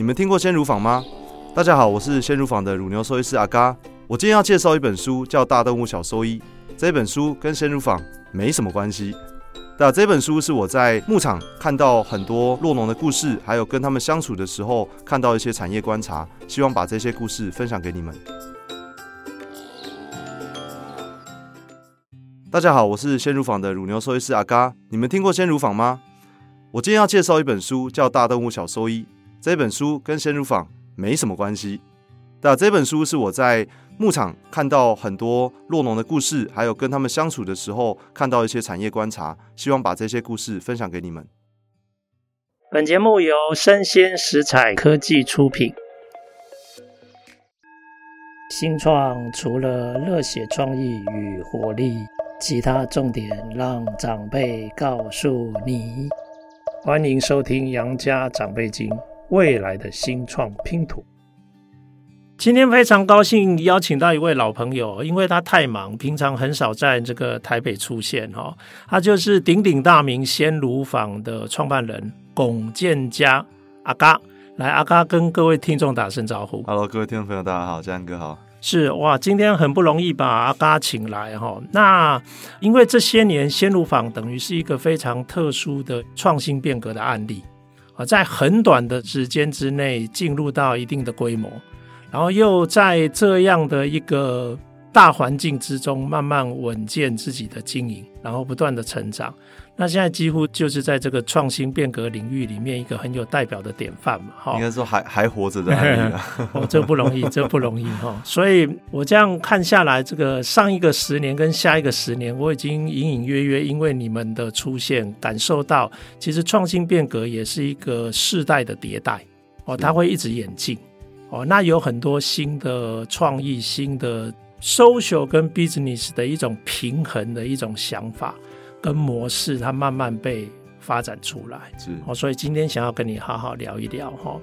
你们听过鲜乳坊吗？大家好，我是鲜乳坊的乳牛兽医师阿嘎。我今天要介绍一本书，叫《大动物小兽医》。这本书跟鲜乳坊没什么关系。那这本书是我在牧场看到很多落农的故事，还有跟他们相处的时候看到一些产业观察，希望把这些故事分享给你们。大家好，我是鲜乳坊的乳牛兽医师阿嘎。你们听过鲜乳坊吗？我今天要介绍一本书，叫《大动物小兽医》。这本书跟鲜乳坊没什么关系。那这本书是我在牧场看到很多酪农的故事，还有跟他们相处的时候看到一些产业观察，希望把这些故事分享给你们。本节目由生鲜食采科技出品。新创除了热血创意与活力，其他重点让长辈告诉你。欢迎收听《杨家长辈经》，未来的新创拼图。今天非常高兴邀请到一位老朋友，因为他太忙，平常很少在这个台北出现哈。他就是鼎鼎大名鲜乳坊的创办人龚建嘉阿嘎。来，阿嘎跟各位听众打声招呼。Hello，各位听众朋友，大家好，江哥好。是哇，今天很不容易把阿嘎请来哈。那因为这些年鲜乳坊等于是一个非常特殊的创新变革的案例在很短的时间之内进入到一定的规模，然后又在这样的一个大环境之中慢慢稳健自己的经营，然后不断的成长。那现在几乎就是在这个创新变革领域里面一个很有代表的典范嘛，哈。应该说还还活着的案例啊，哦，这不容易，这不容易哈。所以我这样看下来，这个上一个十年跟下一个十年，我已经隐隐约约因为你们的出现，感受到其实创新变革也是一个世代的迭代哦，它会一直演进哦。那有很多新的创意、新的 social 跟 business 的一种平衡的一种想法。跟模式，它慢慢被发展出来，是哦，所以今天想要跟你好好聊一聊哈。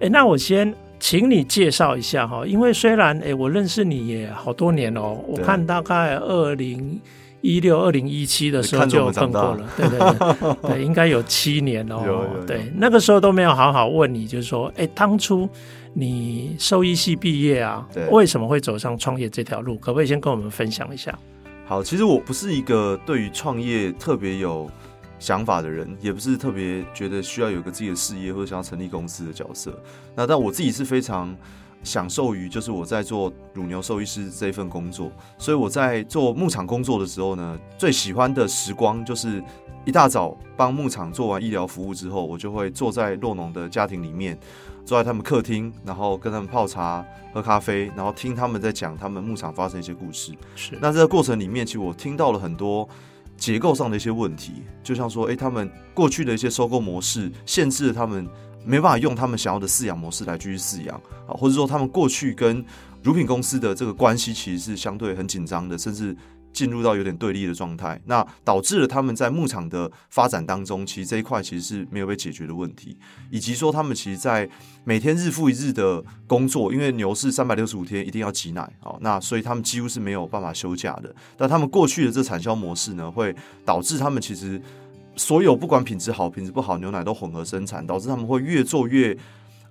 哎，那我先请你介绍一下哈，因为虽然哎，我认识你也好多年哦，我看大概二零一六、二零一七的时候就有碰过了，对对对，对，应该有七年哦。有有有对，那个时候都没有好好问你，就是说，哎，当初你兽医系毕业啊，对，为什么会走上创业这条路？可不可以先跟我们分享一下？好，其实我不是一个对于创业特别有想法的人，也不是特别觉得需要有个自己的事业或者想要成立公司的角色。那但我自己是非常享受于就是我在做乳牛兽医师这一份工作，所以我在做牧场工作的时候呢，最喜欢的时光就是一大早帮牧场做完医疗服务之后，我就会坐在洛农的家庭里面。坐在他们客厅，然后跟他们泡茶、喝咖啡，然后听他们在讲他们牧场发生一些故事。是，那这个过程里面，其实我听到了很多结构上的一些问题，就像说，诶，他们过去的一些收购模式，限制了他们没办法用他们想要的饲养模式来继续饲养啊，或者说他们过去跟乳品公司的这个关系其实是相对很紧张的，甚至。进入到有点对立的状态，那导致了他们在牧场的发展当中，其实这一块其实是没有被解决的问题，以及说他们其实，在每天日复一日的工作，因为牛是三百六十五天一定要挤奶啊，那所以他们几乎是没有办法休假的。但他们过去的这产销模式呢，会导致他们其实所有不管品质好品质不好牛奶都混合生产，导致他们会越做越。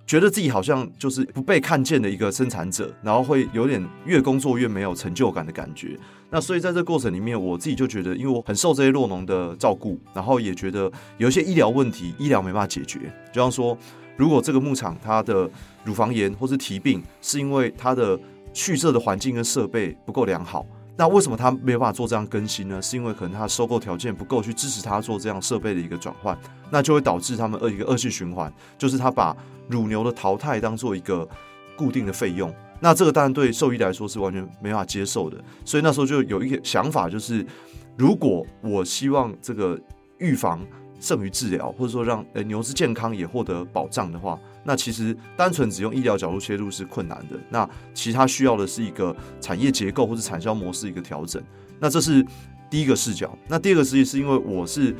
觉得自己好像就是不被看见的一个生产者，然后会有点越工作越没有成就感的感觉。那所以在这过程里面，我自己就觉得，因为我很受这些酪农的照顾，然后也觉得有一些医疗问题，医疗没办法解决。就像说，如果这个牧场它的乳房炎或是蹄病，是因为它的畜舍的环境跟设备不够良好。那为什么他没有办法做这样更新呢？是因为可能他收购条件不够，去支持他做这样设备的一个转换，那就会导致他们恶一个恶性循环，就是他把乳牛的淘汰当做一个固定的费用。那这个当然对兽医来说是完全没法接受的。所以那时候就有一个想法，就是如果我希望这个预防胜于治疗，或者说让呃牛只健康也获得保障的话。那其实单纯只用医疗角度切入是困难的，那其他需要的是一个产业结构或者产销模式一个调整。那这是第一个视角。那第二个实际是因为我是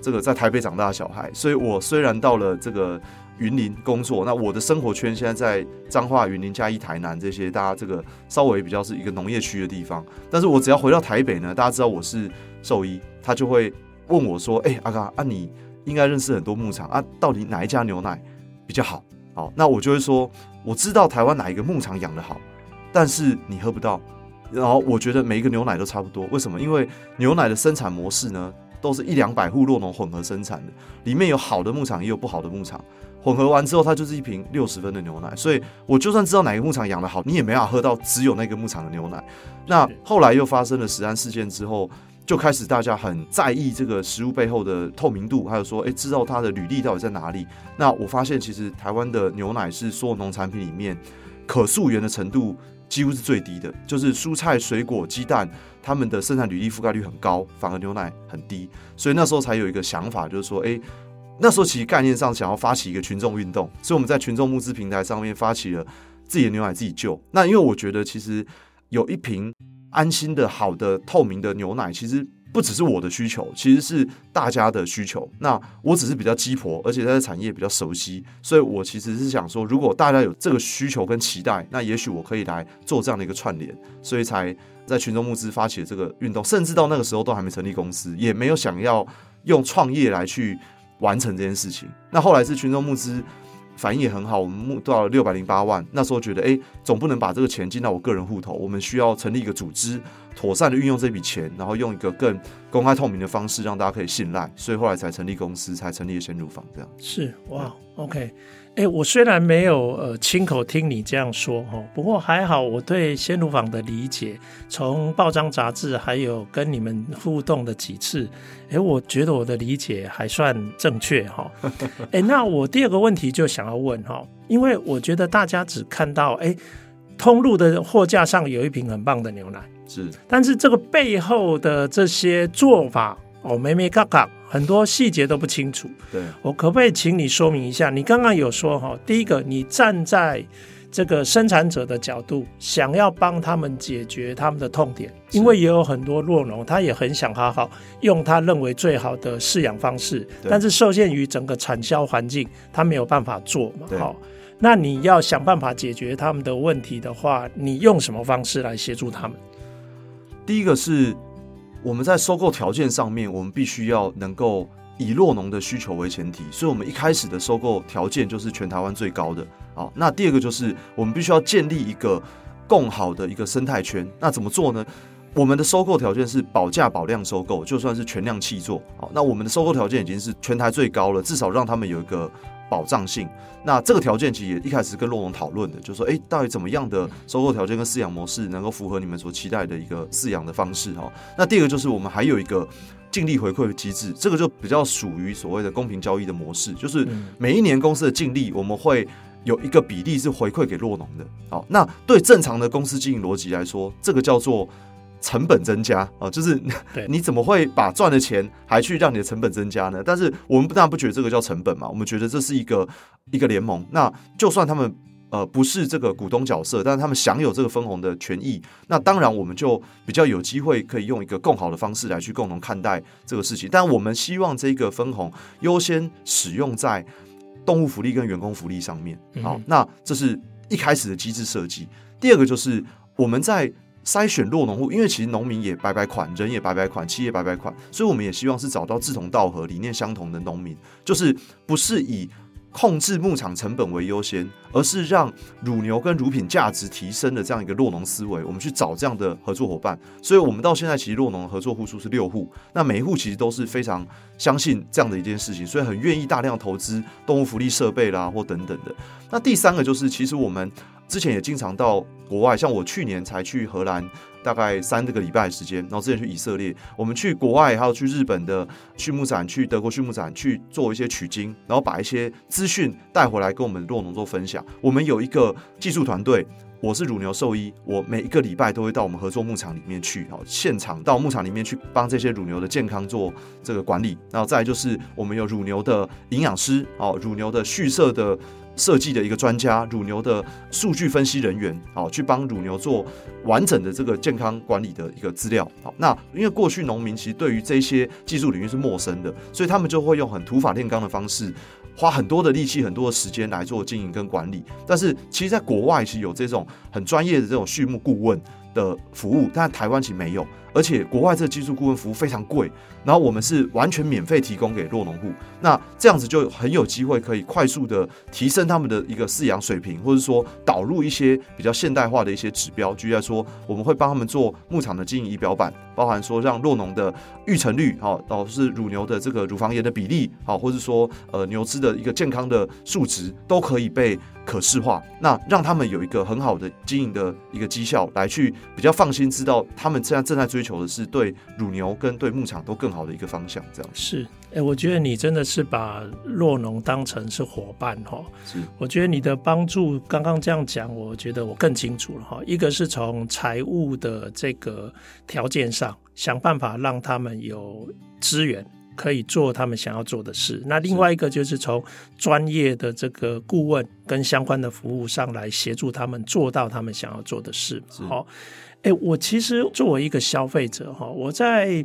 这个在台北长大的小孩，所以我虽然到了这个云林工作，那我的生活圈现在在彰化、云林、嘉义、台南这些大家这个稍微比较是一个农业区的地方。但是我只要回到台北呢，大家知道我是兽医，他就会问我说：“哎、阿嘎啊，你应该认识很多牧场啊，到底哪一家牛奶比较好？”好，那我就会说，我知道台湾哪一个牧场养的好，但是你喝不到。然后我觉得每一个牛奶都差不多，为什么？因为牛奶的生产模式呢，都是一两百户落农混合生产的，里面有好的牧场，也有不好的牧场，混合完之后，它就是一瓶六十分的牛奶。所以我就算知道哪个牧场养的好，你也没法喝到只有那个牧场的牛奶。那后来又发生了食安事件之后，就开始大家很在意这个食物背后的透明度，还有说，诶，知道它的履历到底在哪里？那我发现其实台湾的牛奶是所有农产品里面可溯源的程度。几乎是最低的，就是蔬菜、水果、鸡蛋，他们的生产履历覆盖率很高，反而牛奶很低，所以那时候才有一个想法，就是说，诶，那时候其实概念上想要发起一个群众运动，所以我们在群众募资平台上面发起了自己的牛奶自己救。那因为我觉得，其实有一瓶安心的好的透明的牛奶，其实。不只是我的需求，其实是大家的需求。那我只是比较鸡婆，而且在产业比较熟悉，所以我其实是想说，如果大家有这个需求跟期待，那也许我可以来做这样的一个串联，所以才在群众募资发起了这个运动。甚至到那个时候都还没成立公司，也没有想要用创业来去完成这件事情。那后来是群众募资。反应也很好，我们募到了六百零八万。那时候觉得，哎，总不能把这个钱进到我个人户头，我们需要成立一个组织，妥善的运用这笔钱，然后用一个更公开透明的方式，让大家可以信赖。所以后来才成立公司，才成立了鲜乳坊。这样是哇，OK。哎，我虽然没有呃亲口听你这样说哈，不过还好，我对鲜乳坊的理解，从报章杂志还有跟你们互动的几次，哎，我觉得我的理解还算正确哈。哎，那我第二个问题就想要问哈，因为我觉得大家只看到哎，通路的货架上有一瓶很棒的牛奶，是，但是这个背后的这些做法哦，眉眉嘎嘎。很多细节都不清楚，对，我可不可以请你说明一下？你刚刚有说哈，第一个，你站在这个生产者的角度，想要帮他们解决他们的痛点，因为也有很多弱农，他也很想好好用他认为最好的饲养方式，但是受限于整个产销环境，他没有办法做嘛。好，那你要想办法解决他们的问题的话，你用什么方式来协助他们？第一个是。我们在收购条件上面，我们必须要能够以酪农的需求为前提，所以，我们一开始的收购条件就是全台湾最高的。好，那第二个就是我们必须要建立一个更好的一个生态圈。那怎么做呢？我们的收购条件是保价保量收购，就算是全量弃作。好，那我们的收购条件已经是全台最高了，至少让他们有一个。保障性，那这个条件其实也一开始跟洛农讨论的，就是说，哎，到底怎么样的收购条件跟饲养模式能够符合你们所期待的一个饲养的方式哈？那第二个就是我们还有一个净利回馈的机制，这个就比较属于所谓的公平交易的模式，就是每一年公司的净利我们会有一个比例是回馈给洛农的。好，那对正常的公司经营逻辑来说，这个叫做。成本增加啊，就是 你怎么会把赚的钱还去让你的成本增加呢？但是我们当然不觉得这个叫成本嘛，我们觉得这是一个一个联盟。那就算他们呃不是这个股东角色，但是他们享有这个分红的权益，那当然我们就比较有机会可以用一个更好的方式来去共同看待这个事情。但我们希望这个分红优先使用在动物福利跟员工福利上面。好，那这是一开始的机制设计。第二个就是我们在。筛选酪农户，因为其实农民也白白款，人也白白款，企业白白款，所以我们也希望是找到志同道合、理念相同的农民，就是不是以控制牧场成本为优先，而是让乳牛跟乳品价值提升的这样一个酪农思维，我们去找这样的合作伙伴。所以，我们到现在其实酪农合作户数是六户，那每一户其实都是非常相信这样的一件事情，所以很愿意大量投资动物福利设备啦，或等等的。那第三个就是，其实我们。之前也经常到国外，像我去年才去荷兰，大概三个礼拜的时间，然后之前去以色列，我们去国外还有去日本的畜牧展，去德国畜牧展去做一些取经，然后把一些资讯带回来跟我们洛农做分享。我们有一个技术团队，我是乳牛兽医，我每一个礼拜都会到我们合作牧场里面去，好，现场到牧场里面去帮这些乳牛的健康做这个管理。然后再就是我们有乳牛的营养师，哦，乳牛的畜舍的。设计的一个专家，乳牛的数据分析人员，好，去帮乳牛做完整的这个健康管理的一个资料。好，那因为过去农民其实对于这些技术领域是陌生的，所以他们就会用很土法炼钢的方式，花很多的力气、很多的时间来做经营跟管理。但是，其实在国外是有这种很专业的这种畜牧顾问的服务，但台湾其实没有。而且国外这个技术顾问服务非常贵，然后我们是完全免费提供给弱农户，那这样子就很有机会可以快速的提升他们的一个饲养水平，或者说导入一些比较现代化的一些指标，举例来说，我们会帮他们做牧场的经营仪表板，包含说让弱农的育成率，好，导致乳牛的这个乳房炎的比例，好，或者说呃牛只的一个健康的数值都可以被可视化，那让他们有一个很好的经营的一个绩效，来去比较放心，知道他们现在正在追求的是对乳牛跟对牧场都更好的一个方向。这样是，哎、欸，我觉得你真的是把弱农当成是伙伴哈。是，我觉得你的帮助刚刚这样讲，我觉得我更清楚了哈。一个是从财务的这个条件上，想办法让他们有资源。可以做他们想要做的事。那另外一个就是从专业的这个顾问跟相关的服务上来协助他们做到他们想要做的事。好，哎，我其实作为一个消费者哈，我在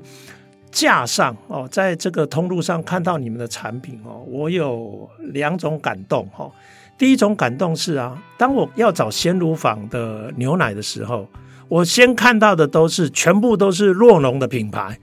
架上哦，在这个通路上看到你们的产品哦，我有两种感动哈。第一种感动是啊，当我要找鲜乳坊的牛奶的时候，我先看到的都是全部都是洛农的品牌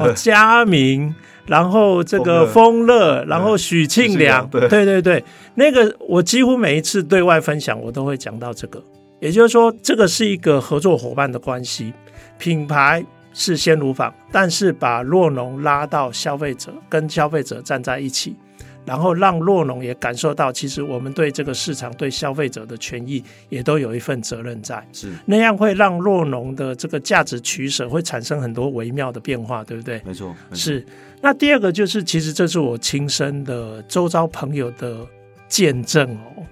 哦，佳明。然后这个丰乐，然后许庆良，对对对对，那个我几乎每一次对外分享，我都会讲到这个。也就是说，这个是一个合作伙伴的关系，品牌是鲜乳坊，但是把洛农拉到消费者，跟消费者站在一起。然后让洛农也感受到，其实我们对这个市场、对消费者的权益也都有一份责任在。是那样会让洛农的这个价值取舍会产生很多微妙的变化，对不对？没错。没错。是。那第二个就是，其实这是我亲身的周遭朋友的见证哦。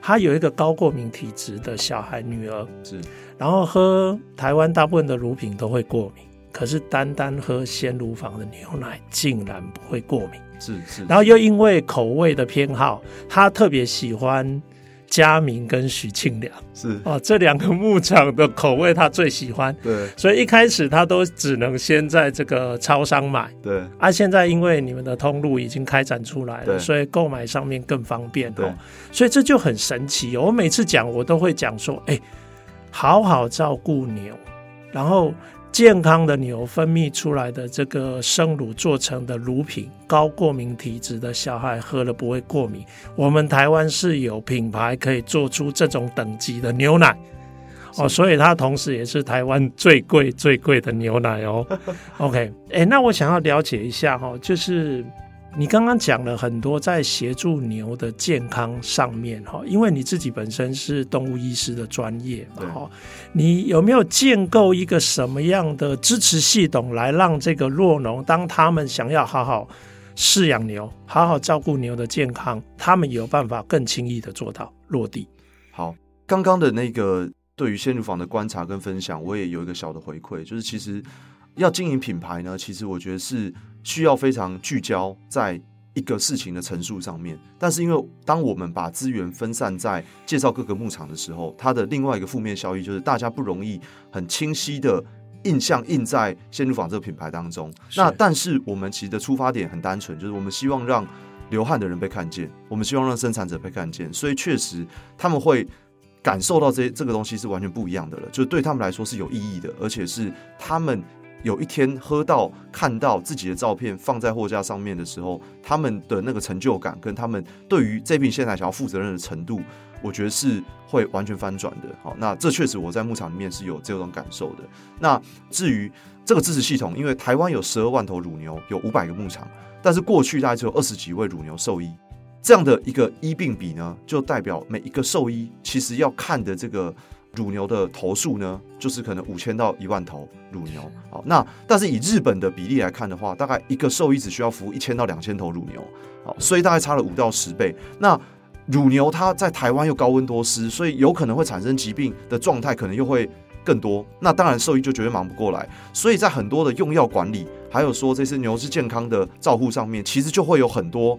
他有一个高过敏体质的小孩女儿，是。然后喝台湾大部分的乳品都会过敏，可是单单喝鲜乳坊的牛奶竟然不会过敏。是是，然后又因为口味的偏好，他特别喜欢佳明跟许庆良，是哦，这两个牧场的口味他最喜欢，对，所以一开始他都只能先在这个超商买，对，啊，现在因为你们的通路已经开展出来了，所以购买上面更方便，对，所以这就很神奇。我每次讲，我都会讲说，哎，好好照顾牛，然后。健康的牛分泌出来的这个生乳做成的乳品，高过敏体质的小孩喝了不会过敏。我们台湾是有品牌可以做出这种等级的牛奶哦，所以它同时也是台湾最贵最贵的牛奶哦。OK，哎，那我想要了解一下哈，就是。你刚刚讲了很多在协助牛的健康上面哈，因为你自己本身是动物医师的专业嘛哈，你有没有建构一个什么样的支持系统来让这个弱农，当他们想要好好饲养牛、好好照顾牛的健康，他们有办法更轻易的做到落地？好，刚刚的那个对于鲜乳坊的观察跟分享，我也有一个小的回馈，就是其实要经营品牌呢，其实我觉得是。需要非常聚焦在一个事情的陈述上面，但是因为当我们把资源分散在介绍各个牧场的时候，它的另外一个负面效益就是大家不容易很清晰的印象印在鲜乳坊这个品牌当中。那但是我们其实的出发点很单纯，就是我们希望让流汗的人被看见，我们希望让生产者被看见，所以确实他们会感受到这这个东西是完全不一样的了，就对他们来说是有意义的，而且是他们。有一天喝到看到自己的照片放在货架上面的时候，他们的那个成就感跟他们对于这瓶鲜奶想要负责任的程度，我觉得是会完全翻转的。好，那这确实我在牧场里面是有这种感受的。那至于这个支持系统，因为台湾有十二万头乳牛，有五百个牧场，但是过去大概只有二十几位乳牛兽医，这样的一个医病比呢，就代表每一个兽医其实要看的这个。乳牛的头数呢，就是可能五千到一万头乳牛。好，那但是以日本的比例来看的话，大概一个兽医只需要服务一千到两千头乳牛。好，所以大概差了五到十倍。那乳牛它在台湾又高温多湿，所以有可能会产生疾病的状态可能又会更多。那当然兽医就绝对忙不过来。所以在很多的用药管理，还有说这些牛只健康的照护上面，其实就会有很多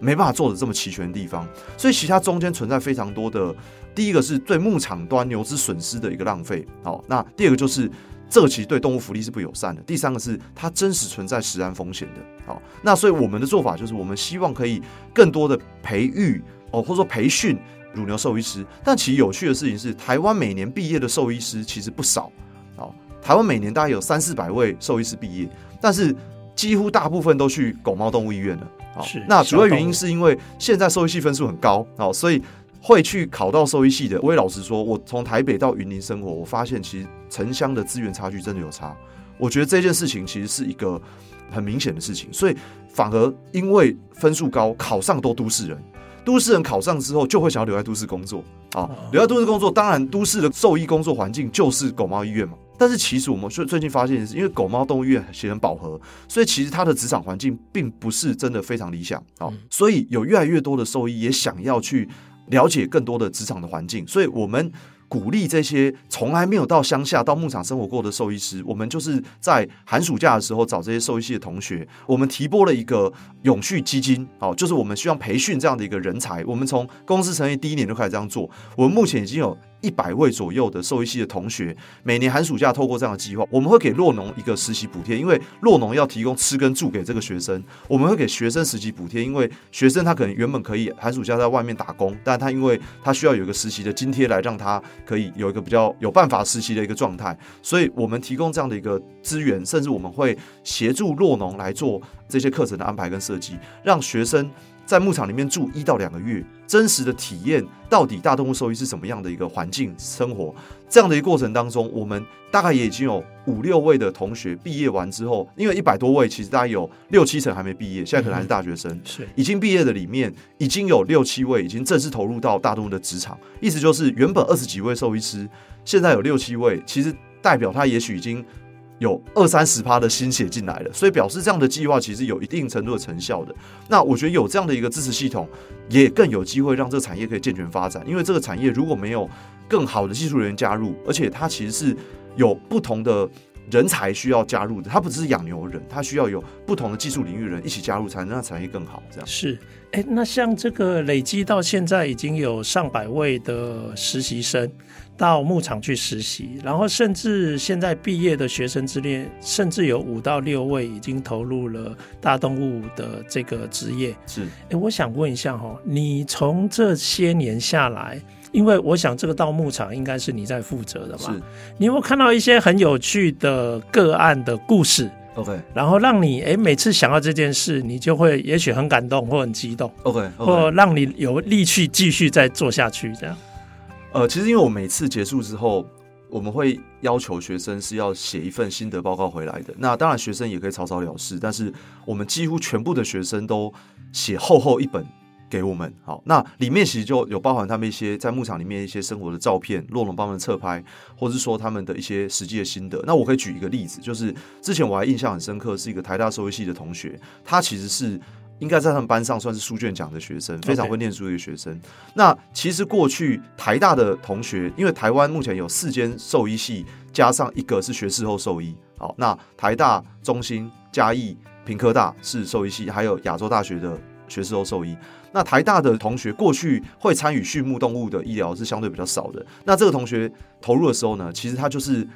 没办法做的这么齐全的地方。所以其他中间存在非常多的。第一个是对牧场端牛只损失的一个浪费，好，那第二个就是这个其实对动物福利是不友善的。第三个是它真实存在食安风险的，好，那所以我们的做法就是我们希望可以更多的培育哦，或者说培训乳牛兽医师。但其实有趣的事情是，台湾每年毕业的兽医师其实不少，好。台湾每年大概有三四百位兽医师毕业，但是几乎大部分都去狗猫动物医院了。好，那主要原因是因为现在兽医系分数很高，好，所以会去考到兽医系的。我也老实说，我从台北到云林生活，我发现其实城乡的资源差距真的有差。我觉得这件事情其实是一个很明显的事情，所以反而因为分数高，考上都都市人。都市人考上之后，就会想要留在都市工作啊，留在都市工作，当然都市的兽医工作环境就是狗猫医院嘛。但是其实我们最最近发现是，因为狗猫动物医院其实很饱和，所以其实它的职场环境并不是真的非常理想啊。所以有越来越多的兽医也想要去了解更多的职场的环境，所以我们。鼓励这些从来没有到乡下、到牧场生活过的兽医师，我们就是在寒暑假的时候找这些兽医系的同学，我们提拨了一个永续基金，好，就是我们希望培训这样的一个人才。我们从公司成立第一年就开始这样做，我们目前已经有。一百位左右的兽医系的同学，每年寒暑假透过这样的计划，我们会给洛农一个实习补贴，因为洛农要提供吃跟住给这个学生，我们会给学生实习补贴，因为学生他可能原本可以寒暑假在外面打工，但他因为他需要有一个实习的津贴来让他可以有一个比较有办法实习的一个状态，所以我们提供这样的一个资源，甚至我们会协助洛农来做这些课程的安排跟设计，让学生。在牧场里面住一到两个月，真实的体验到底大动物兽医是什么样的一个环境生活，这样的一个过程当中，我们大概也已经有五六位的同学毕业完之后，因为一百多位，其实大概有六七成还没毕业，现在可能还是大学生。是已经毕业的里面，已经有六七位已经正式投入到大动物的职场，意思就是原本二十几位兽医师，现在有六七位，其实代表他也许已经。有二三十趴的心血进来了，所以表示这样的计划其实有一定程度的成效的。那我觉得有这样的一个支持系统，也更有机会让这个产业可以健全发展。因为这个产业如果没有更好的技术人员加入，而且它其实是有不同的人才需要加入的，它不只是养牛人，它需要有不同的技术领域人一起加入，才能让产业更好。这样是。哎，那像这个累积到现在已经有上百位的实习生到牧场去实习，然后甚至现在毕业的学生之列，甚至有五到六位已经投入了大动物的这个职业。是，哎，我想问一下哈，你从这些年下来，因为我想这个到牧场应该是你在负责的嘛，是你有没有看到一些很有趣的个案的故事？OK，然后让你哎，每次想到这件事，你就会也许很感动或很激动。OK，, okay. 或让你有力气继续再做下去。这样，呃，其实因为我每次结束之后，我们会要求学生是要写一份心得报告回来的。那当然，学生也可以草草了事，但是我们几乎全部的学生都写厚厚一本。给我们好，那里面其实就有包含他们一些在牧场里面一些生活的照片，酪农帮他们侧拍，或者是说他们的一些实际的心得。那我可以举一个例子，就是之前我还印象很深刻，是一个台大社会系的同学，他其实是应该在他们班上算是书卷奖的学生，非常会念书的一个学生。那其实过去台大的同学，因为台湾目前有四间兽医系，加上一个是学士后兽医，好，那台大、中兴、嘉义、平科大是兽医系，还有亚洲大学的学士后兽医。那台大的同学过去会参与畜牧动物的医疗是相对比较少的。那这个同学投入的时候呢，其实他就是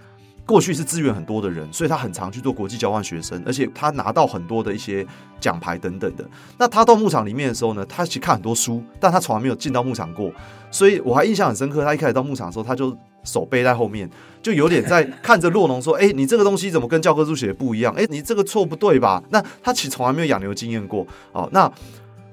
过去是资源很多的人，所以他很常去做国际交换学生，而且他拿到很多的一些奖牌等等的。那他到牧场里面的时候呢，他其实看很多书，但他从来没有进到牧场过，所以我还印象很深刻。他一开始到牧场的时候，他就手背在后面，就有点在看着洛农说：“哎、你这个东西怎么跟教科书写的不一样？哎、你这个错不对吧？”那他其实从来没有养牛经验过。哦，那。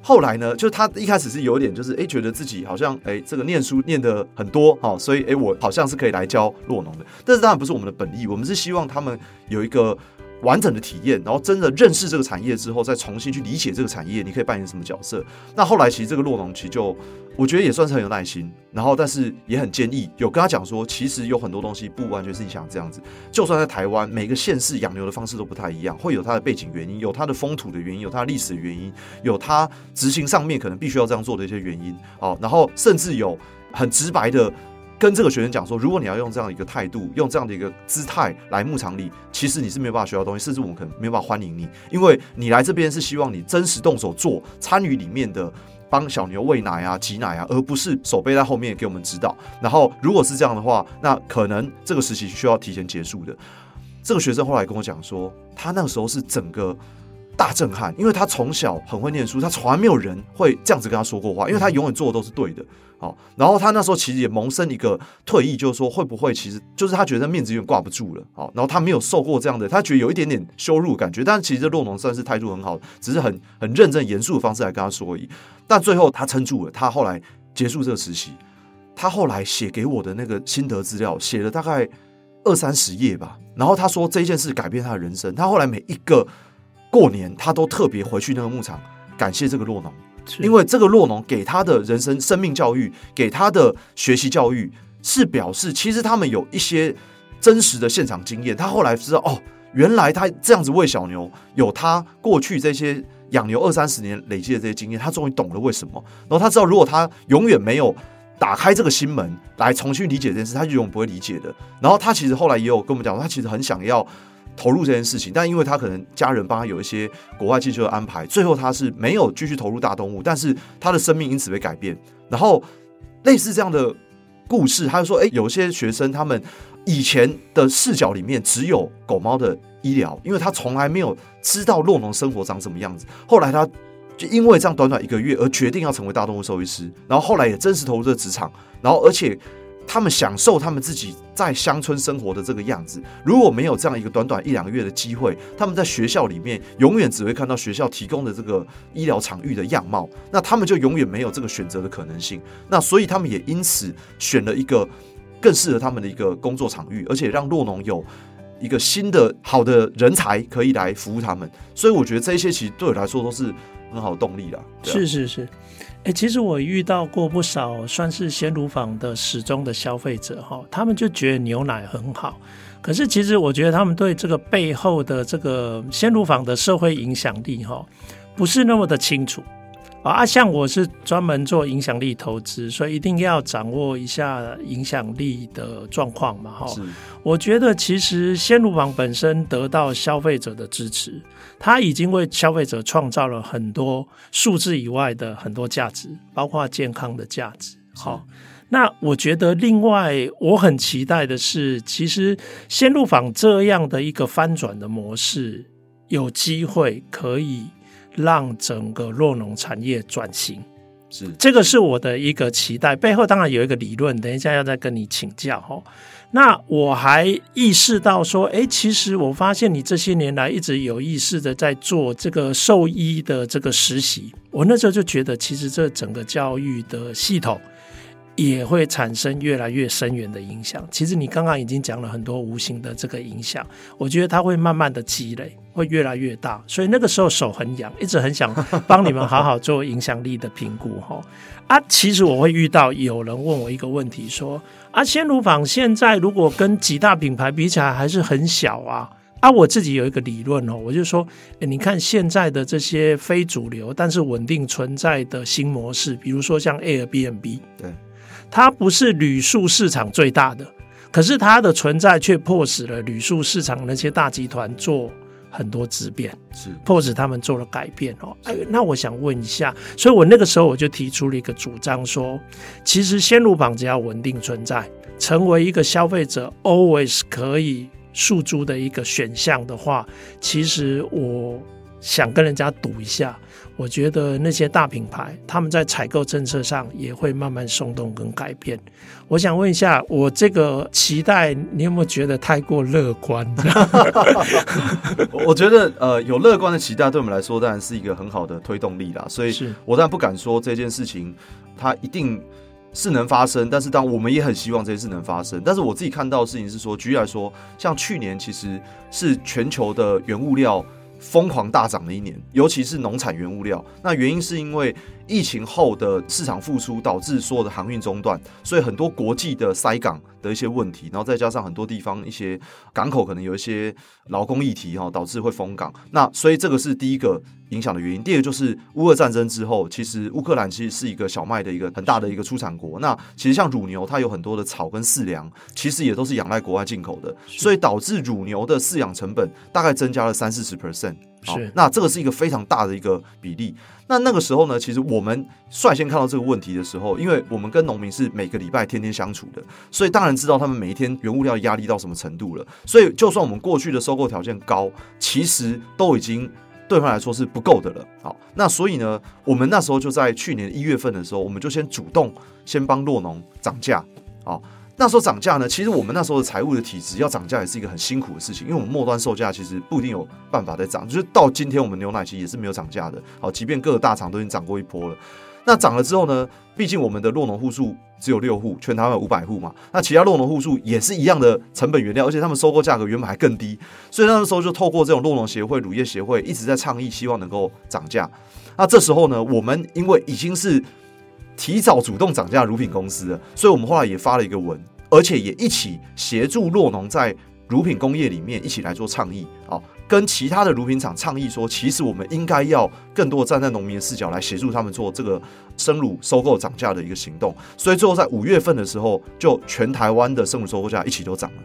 后来呢，就他一开始是有点，就是哎，觉得自己好像哎，这个念书念的很多，好，所以哎，我好像是可以来教洛农的。但是当然不是我们的本意，我们是希望他们有一个。完整的体验，然后真的认识这个产业之后，再重新去理解这个产业，你可以扮演什么角色？那后来其实这个洛农其实就，我觉得也算是很有耐心，然后但是也很坚毅，有跟他讲说，其实有很多东西不完全是你想这样子。就算在台湾，每个县市养牛的方式都不太一样，会有它的背景原因，有它的风土的原因，有它的历史的原因，有它执行上面可能必须要这样做的一些原因。好，然后甚至有很直白的。跟这个学生讲说，如果你要用这样的一个态度，用这样的一个姿态来牧场里，其实你是没有办法学到东西，甚至我们可能没有办法欢迎你，因为你来这边是希望你真实动手做，参与里面的帮小牛喂奶啊、挤奶啊，而不是手背在后面给我们指导。然后，如果是这样的话，那可能这个实习需要提前结束的。这个学生后来跟我讲说，他那个时候是整个大震撼，因为他从小很会念书，他从来没有人会这样子跟他说过话，因为他永远做的都是对的。好，然后他那时候其实也萌生一个退意，就是说会不会其实就是他觉得面子有点挂不住了。好，然后他没有受过这样的，他觉得有一点点羞辱感觉。但是其实洛农算是态度很好，只是很很认真严肃的方式来跟他说而已。但最后他撑住了，他后来结束这个实习，他后来写给我的那个心得资料写了大概二三十页吧。然后他说这件事改变他的人生，他后来每一个过年他都特别回去那个牧场感谢这个洛农。因为这个洛农给他的人生生命教育，给他的学习教育，是表示其实他们有一些真实的现场经验。他后来知道，哦，原来他这样子喂小牛，有他过去这些养牛二三十年累积的这些经验，他终于懂了为什么。然后他知道，如果他永远没有打开这个心门来重新理解这件事，他就永远不会理解的。然后他其实后来也有跟我们讲，他其实很想要。投入这件事情，但因为他可能家人帮他有一些国外进修的安排，最后他是没有继续投入大动物，但是他的生命因此被改变。然后类似这样的故事，他就说：“诶，有些学生他们以前的视角里面只有狗猫的医疗，因为他从来没有知道酪农生活长什么样子。后来他就因为这样短短一个月而决定要成为大动物兽医师，然后后来也真实投入这职场，然后而且。”他们享受他们自己在乡村生活的这个样子。如果没有这样一个短短一两个月的机会，他们在学校里面永远只会看到学校提供的这个医疗场域的样貌，那他们就永远没有这个选择的可能性。那所以他们也因此选了一个更适合他们的一个工作场域，而且让洛农有一个新的好的人才可以来服务他们。所以我觉得这些其实对我来说都是很好的动力啦。是是是。哎，其实我遇到过不少算是鲜乳坊的始终的消费者哈，他们就觉得牛奶很好，可是其实我觉得他们对这个背后的这个鲜乳坊的社会影响力哈，不是那么的清楚。啊，像我是专门做影响力投资，所以一定要掌握一下影响力的状况嘛，哈。我觉得其实鲜乳坊本身得到消费者的支持，它已经为消费者创造了很多数字以外的很多价值，包括健康的价值。好，那我觉得另外我很期待的是，其实鲜乳坊这样的一个翻转的模式，有机会可以。让整个弱农产业转型，是这个是我的一个期待。背后当然有一个理论，等一下要再跟你请教哈。那我还意识到说，哎，其实我发现你这些年来一直有意识的在做这个兽医的这个实习。我那时候就觉得，其实这整个教育的系统。也会产生越来越深远的影响。其实你刚刚已经讲了很多无形的这个影响，我觉得它会慢慢的积累，会越来越大。所以那个时候手很痒，一直很想 帮你们好好做影响力的评估哈。啊，其实我会遇到有人问我一个问题，说啊，鲜乳坊现在如果跟几大品牌比起来还是很小啊。啊，我自己有一个理论哦，我就说，诶，你看现在的这些非主流但是稳定存在的新模式，比如说像 Airbnb，对。它不是旅宿市场最大的，可是它的存在却迫使了旅宿市场那些大集团做很多质变，是迫使他们做了改变哦。哎，那我想问一下，所以我那个时候我就提出了一个主张说，其实鲜乳坊只要稳定存在，成为一个消费者 always 可以诉诸的一个选项的话，其实我想跟人家赌一下。我觉得那些大品牌，他们在采购政策上也会慢慢松动跟改变。我想问一下，我这个期待，你有没有觉得太过乐观？我觉得，呃，有乐观的期待，对我们来说当然是一个很好的推动力啦。所以，我当然不敢说这件事情它一定是能发生，但是当我们也很希望这件事能发生。但是我自己看到的事情是说，举例来说，像去年其实是全球的原物料。疯狂大涨的一年，尤其是农产原物料。那原因是因为疫情后的市场复苏，导致所有的航运中断，所以很多国际的塞港的一些问题，然后再加上很多地方一些港口可能有一些劳工议题哈，导致会封港。那所以这个是第一个影响的原因。第二个就是乌俄战争之后，其实乌克兰其实是一个小麦的一个很大的一个出产国。那其实像乳牛，它有很多的草跟饲粮，其实也都是仰赖国外进口的，所以导致乳牛的饲养成本大概增加了三四十 percent。是，那这个是一个非常大的一个比例。那那个时候呢，其实我们率先看到这个问题的时候，因为我们跟农民是每个礼拜天天相处的，所以当然知道他们每一天原物料压力到什么程度了。所以就算我们过去的收购条件高，其实都已经对他们来说是不够的了。好，那所以呢，我们那时候就在去年一月份的时候，我们就先主动先帮酪农涨价。好，那时候涨价呢，其实我们那时候的财务的体制要涨价也是一个很辛苦的事情，因为我们末端售价其实不一定有办法再涨，就是到今天我们牛奶其实也是没有涨价的。好，即便各个大厂都已经涨过一波了。那涨了之后呢？毕竟我们的酪农户数只有六户，全台湾五百户嘛。那其他酪农户数也是一样的成本原料，而且他们收购价格原本还更低，所以那个时候就透过这种酪农协会、乳业协会一直在倡议，希望能够涨价。那这时候呢，我们因为已经是提早主动涨价乳品公司，所以我们后来也发了一个文，而且也一起协助洛农在乳品工业里面一起来做倡议啊。跟其他的乳品厂倡议说，其实我们应该要更多站在农民的视角来协助他们做这个生乳收购涨价的一个行动。所以最后在五月份的时候，就全台湾的生乳收购价一起都涨了。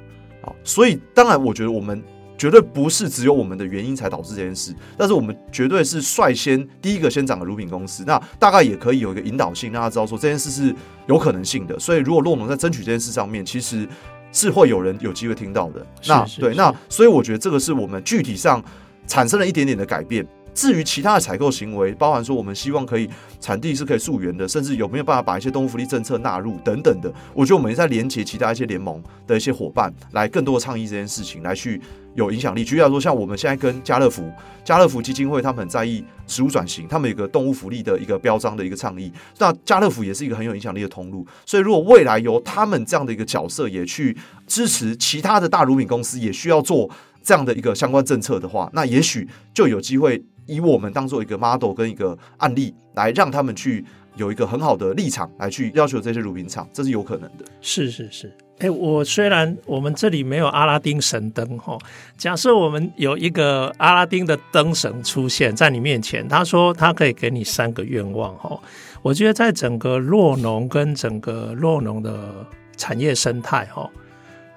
啊，所以当然我觉得我们绝对不是只有我们的原因才导致这件事，但是我们绝对是率先第一个先涨的乳品公司。那大概也可以有一个引导性，让他知道说这件事是有可能性的。所以如果洛农在争取这件事上面，其实。是会有人有机会听到的。那对，那所以我觉得这个是我们具体上产生了一点点的改变。至于其他的采购行为，包含说我们希望可以产地是可以溯源的，甚至有没有办法把一些动物福利政策纳入等等的，我觉得我们也在连接其他一些联盟的一些伙伴，来更多的倡议这件事情，来去有影响力。举例来说，像我们现在跟家乐福、家乐福基金会，他们很在意食物转型，他们有个动物福利的一个标章的一个倡议。那家乐福也是一个很有影响力的通路，所以如果未来由他们这样的一个角色也去支持其他的大乳品公司，也需要做这样的一个相关政策的话，那也许就有机会。以我们当做一个 model 跟一个案例，来让他们去有一个很好的立场来去要求这些乳品厂，这是有可能的。是是是，哎、我虽然我们这里没有阿拉丁神灯哈，假设我们有一个阿拉丁的灯神出现在你面前，他说他可以给你三个愿望哈，我觉得在整个洛农跟整个洛农的产业生态哈。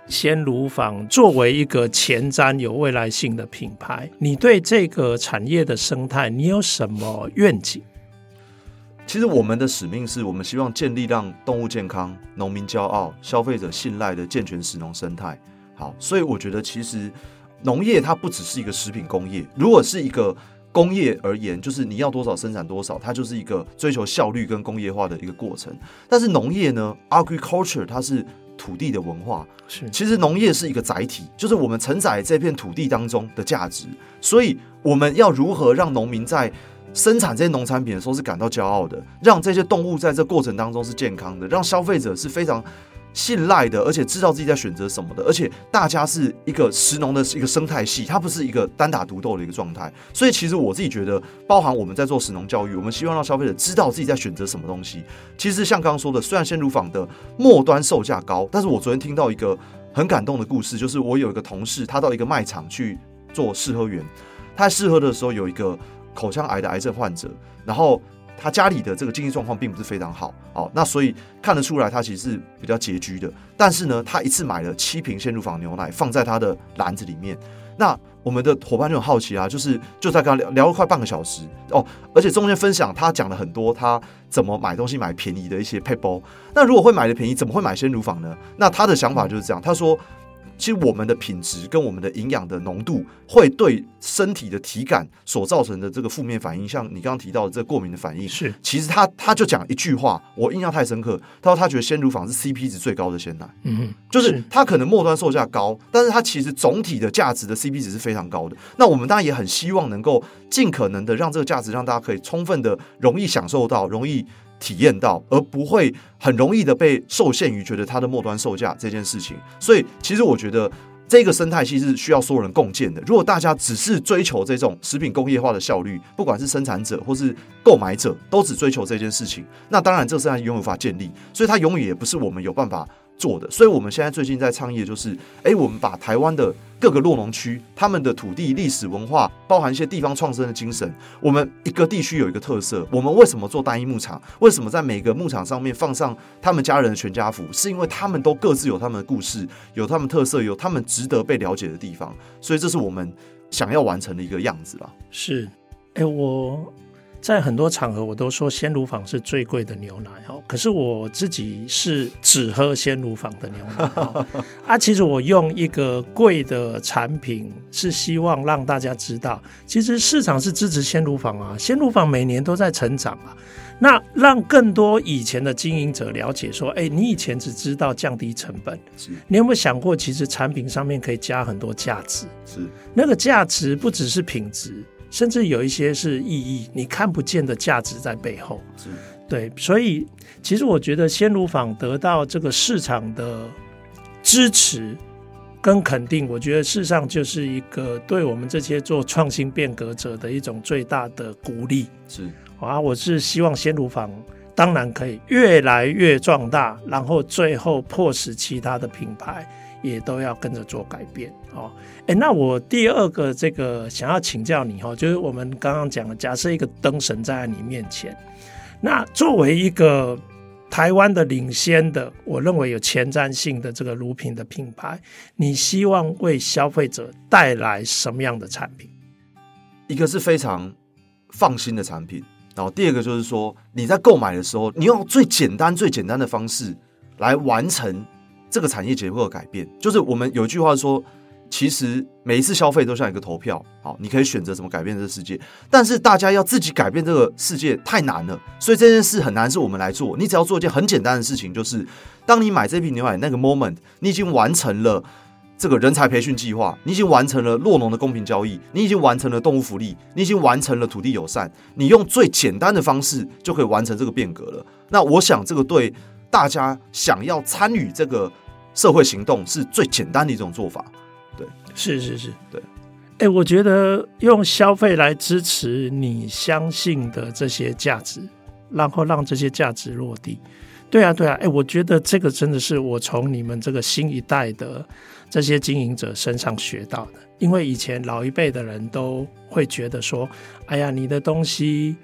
鲜乳坊作为一个前瞻有未来性的品牌，你对这个产业的生态，你有什么愿景？其实我们的使命是我们希望建立让动物健康、农民骄傲、消费者信赖的健全食农生态。好，所以我觉得其实农业它不只是一个食品工业，如果是一个工业而言，就是你要多少生产多少，它就是一个追求效率跟工业化的一个过程。但是农业呢，agriculture 它是。土地的文化是，其实农业是一个载体，就是我们承载这片土地当中的价值。所以我们要如何让农民在生产这些农产品的时候是感到骄傲的，让这些动物在这过程当中是健康的，让消费者是非常。信赖的，而且知道自己在选择什么的，而且大家是一个食农的一个生态系，它不是一个单打独斗的一个状态。所以，其实我自己觉得，包含我们在做食农教育，我们希望让消费者知道自己在选择什么东西。其实，像刚刚说的，虽然鲜乳坊的末端售价高，但是我昨天听到一个很感动的故事，就是我有一个同事，他到一个卖场去做试喝员，他试喝的时候有一个口腔癌的癌症患者，然后。他家里的这个经济状况并不是非常好，哦，那所以看得出来他其实是比较拮据的。但是呢，他一次买了七瓶鲜乳坊牛奶放在他的篮子里面。那我们的伙伴就很好奇啊，就是就在跟他聊聊了快半个小时哦，而且中间分享他讲了很多他怎么买东西买便宜的一些撇步。那如果会买的便宜，怎么会买鲜乳坊呢？那他的想法就是这样，他说。其实我们的品质跟我们的营养的浓度，会对身体的体感所造成的这个负面反应，像你刚刚提到的这个过敏的反应，是其实他他就讲一句话，我印象太深刻。他说他觉得鲜乳坊是 CP 值最高的鲜奶，嗯，就是他可能末端售价高，但是他其实总体的价值的 CP 值是非常高的。那我们当然也很希望能够尽可能的让这个价值让大家可以充分的容易享受到，容易。体验到，而不会很容易的被受限于觉得它的末端售价这件事情。所以，其实我觉得这个生态系是需要所有人共建的。如果大家只是追求这种食品工业化的效率，不管是生产者或是购买者，都只追求这件事情，那当然这个生态永远无法建立。所以，它永远也不是我们有办法做的，所以我们现在最近在倡议的就是，哎、我们把台湾的各个落农区，他们的土地历史文化，包含一些地方创生的精神，我们一个地区有一个特色。我们为什么做单一牧场？为什么在每个牧场上面放上他们家人的全家福？是因为他们都各自有他们的故事，有他们特色，有他们值得被了解的地方。所以这是我们想要完成的一个样子吧。是，哎、我。在很多场合我都说鲜乳坊是最贵的牛奶哦，可是我自己是只喝鲜乳坊的牛奶哦。啊，其实我用一个贵的产品，是希望让大家知道，其实市场是支持鲜乳坊啊，鲜乳坊每年都在成长啊。那让更多以前的经营者了解说，哎，你以前只知道降低成本，是你有没有想过，其实产品上面可以加很多价值？是那个价值不只是品质，甚至有一些是意义，你看不见的价值在背后。是对，所以其实我觉得鲜乳坊得到这个市场的支持跟肯定，我觉得事实上就是一个对我们这些做创新变革者的一种最大的鼓励。是。啊，我是希望鲜乳坊当然可以越来越壮大，然后最后迫使其他的品牌也都要跟着做改变。哦，哎，那我第二个这个想要请教你哈，就是我们刚刚讲的，假设一个灯神站在你面前，那作为一个台湾的领先的，我认为有前瞻性的这个乳品的品牌，你希望为消费者带来什么样的产品？一个是非常放心的产品。然后第二个就是说，你在购买的时候，你用最简单、最简单的方式来完成这个产业结构的改变。就是我们有一句话说，其实每一次消费都像一个投票，好，你可以选择怎么改变这个世界。但是大家要自己改变这个世界太难了，所以这件事很难是我们来做。你只要做一件很简单的事情，就是当你买这瓶牛奶那个 moment，你已经完成了。这个人才培训计划，你已经完成了酪农的公平交易，你已经完成了动物福利，你已经完成了土地友善，你用最简单的方式就可以完成这个变革了。那我想，这个对大家想要参与这个社会行动是最简单的一种做法。对，是是是，对。哎，我觉得用消费来支持你相信的这些价值，然后让这些价值落地。对啊，对啊，哎，我觉得这个真的是我从你们这个新一代的这些经营者身上学到的。因为以前老一辈的人都会觉得说：“哎呀，你的东西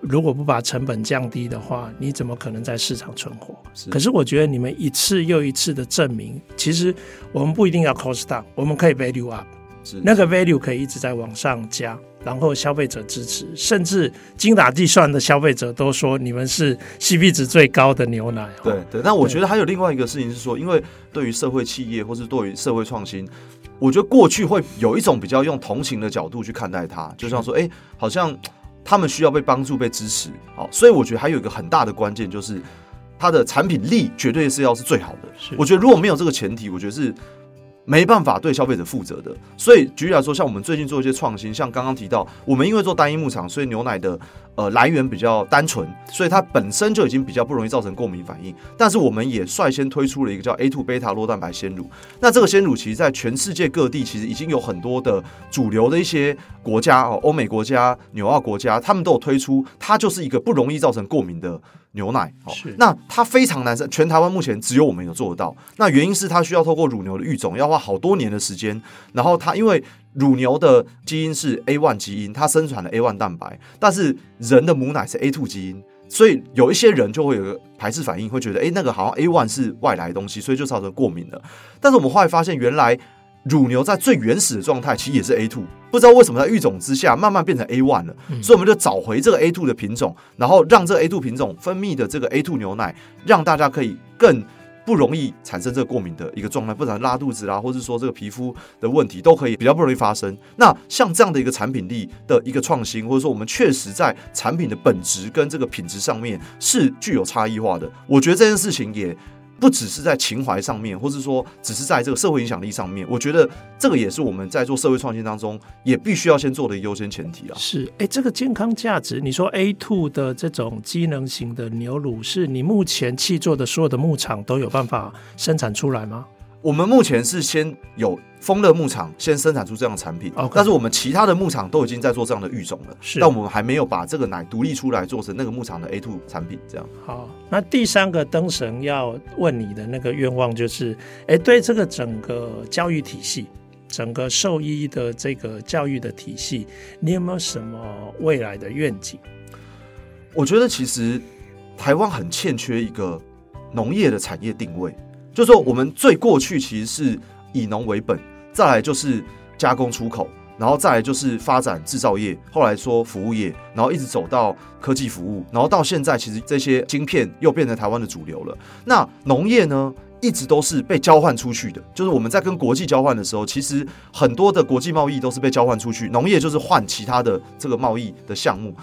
如果不把成本降低的话，你怎么可能在市场存活？”是。可是我觉得你们一次又一次的证明，其实我们不一定要 cost down，我们可以 value up，是。那个 value 可以一直在往上加。然后消费者支持，甚至精打计算的消费者都说你们是 CP 值最高的牛奶。对对，但我觉得还有另外一个事情是说，因为对于社会企业或是对于社会创新，我觉得过去会有一种比较用同情的角度去看待它，就像说，哎，好像他们需要被帮助、被支持。好，所以我觉得还有一个很大的关键就是，它的产品力绝对是要是最好的。我觉得如果没有这个前提，我觉得是。没办法对消费者负责的，所以举例来说，像我们最近做一些创新，像刚刚提到，我们因为做单一牧场，所以牛奶的呃来源比较单纯，所以它本身就已经比较不容易造成过敏反应。但是我们也率先推出了一个叫 A2 贝塔酪蛋白鲜乳，那这个鲜乳其实在全世界各地其实已经有很多的主流的一些国家哦，欧美国家、纽澳国家，他们都有推出，它就是一个不容易造成过敏的。牛奶哦，那它非常难生，全台湾目前只有我们有做得到。那原因是它需要透过乳牛的育种，要花好多年的时间。然后它因为乳牛的基因是 A1 基因，它生产了 A1 蛋白，但是人的母奶是 A2 基因，所以有一些人就会有个排斥反应，会觉得诶，那个好像 A1 是外来的东西，所以就造成过敏了。但是我们后来发现，原来。乳牛在最原始的状态其实也是 A two，不知道为什么在育种之下慢慢变成 A one 了，所以我们就找回这个 A two 的品种，然后让这个 A two 品种分泌的这个 A two 牛奶，让大家可以更不容易产生这个过敏的一个状态，不然拉肚子啊，或者说这个皮肤的问题都可以比较不容易发生。那像这样的一个产品力的一个创新，或者说我们确实在产品的本质跟这个品质上面是具有差异化的，我觉得这件事情也。不只是在情怀上面，或是说只是在这个社会影响力上面，我觉得这个也是我们在做社会创新当中也必须要先做的优先前提啊。是，哎，这个健康价值，你说 A two 的这种机能型的牛乳，是你目前去做的所有的牧场都有办法生产出来吗？我们目前是先有丰乐牧场先生产出这样的产品，Okay. 但是我们其他的牧场都已经在做这样的育种了，是，但我们还没有把这个奶独立出来做成那个牧场的 A2 产品。这样。好，那第三个灯神要问你的那个愿望就是，哎、欸，对这个整个教育体系，整个兽医的这个教育的体系，你有没有什么未来的愿景？我觉得其实台湾很欠缺一个农业的产业定位。就是说，我们最过去其实是以农为本，再来就是加工出口，然后再来就是发展制造业，后来说服务业，然后一直走到科技服务，然后到现在其实这些晶片又变成台湾的主流了。那农业呢，一直都是被交换出去的，就是我们在跟国际交换的时候，其实很多的国际贸易都是被交换出去，农业就是换其他的这个贸易的项目。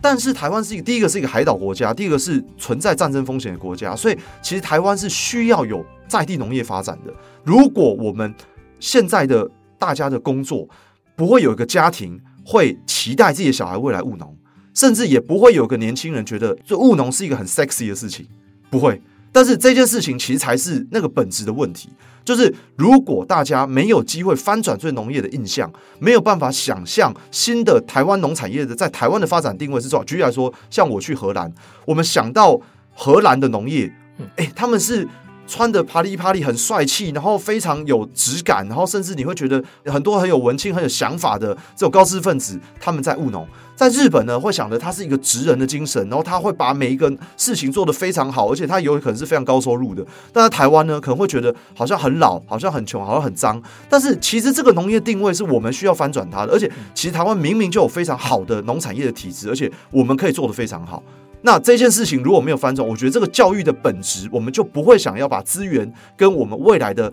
但是台湾是一个第一个是一个海岛国家，第二个是存在战争风险的国家，所以其实台湾是需要有在地农业发展的。如果我们现在的大家的工作不会有一个家庭会期待自己的小孩未来务农，甚至也不会有个年轻人觉得这务农是一个很 sexy 的事情，不会。但是这件事情其实才是那个本质的问题，就是如果大家没有机会翻转对农业的印象，没有办法想象新的台湾农产业的在台湾的发展定位是什么。举例来说，像我去荷兰，我们想到荷兰的农业，诶，他们是穿的啪里啪里很帅气，然后非常有质感，然后甚至你会觉得很多很有文青、很有想法的这种高知分子，他们在务农。在日本呢，会想着他是一个职人的精神，然后他会把每一个事情做得非常好，而且他有可能是非常高收入的。但在台湾呢，可能会觉得好像很老，好像很穷，好像很脏。但是其实这个农业定位是我们需要翻转它的，而且其实台湾明明就有非常好的农产业的体质，而且我们可以做得非常好。那这件事情如果没有翻转，我觉得这个教育的本质，我们就不会想要把资源跟我们未来的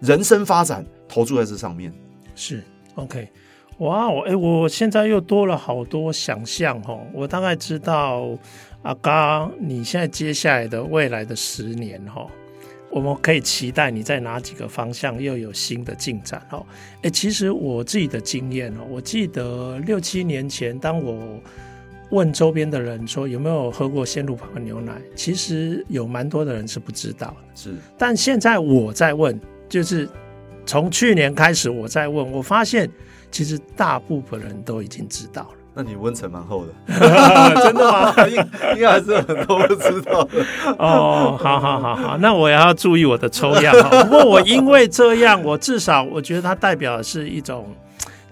人生发展投注在这上面。是 OK。哇，我哎，我现在又多了好多想象哦。我大概知道阿刚，你现在接下来的未来的十年哈，我们可以期待你在哪几个方向又有新的进展哦。哎，其实我自己的经验哦，我记得六七年前，当我问周边的人说有没有喝过鲜乳坊的牛奶，其实有蛮多的人是不知道的。是，但现在我在问，就是从去年开始我在问，我发现。其实大部分人都已经知道了。那你温层蛮厚的，真的吗？应应该还是很多人知道的。哦，好好好好，那我也要注意我的抽样。不过我因为这样，我至少我觉得它代表的是一种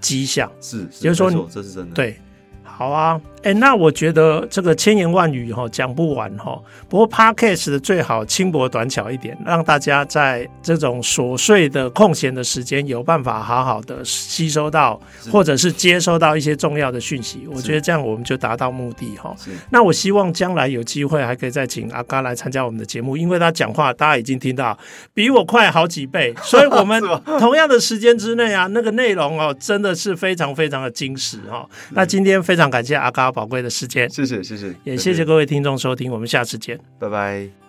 迹象，是，是就是说这是真的。对，好啊。哎，那我觉得这个千言万语哈讲不完哈。不过 Podcast 的最好轻薄短巧一点，让大家在这种琐碎的空闲的时间有办法好好的吸收到，或者是接收到一些重要的讯息。我觉得这样我们就达到目的哈。那我希望将来有机会还可以再请阿嘎来参加我们的节目，因为他讲话大家已经听到比我快好几倍，所以我们同样的时间之内啊，那个内容哦真的是非常非常的精实哈。那今天非常感谢阿嘎。宝贵的时间，谢谢谢谢，也谢谢各位听众收听，我们下次见，拜拜。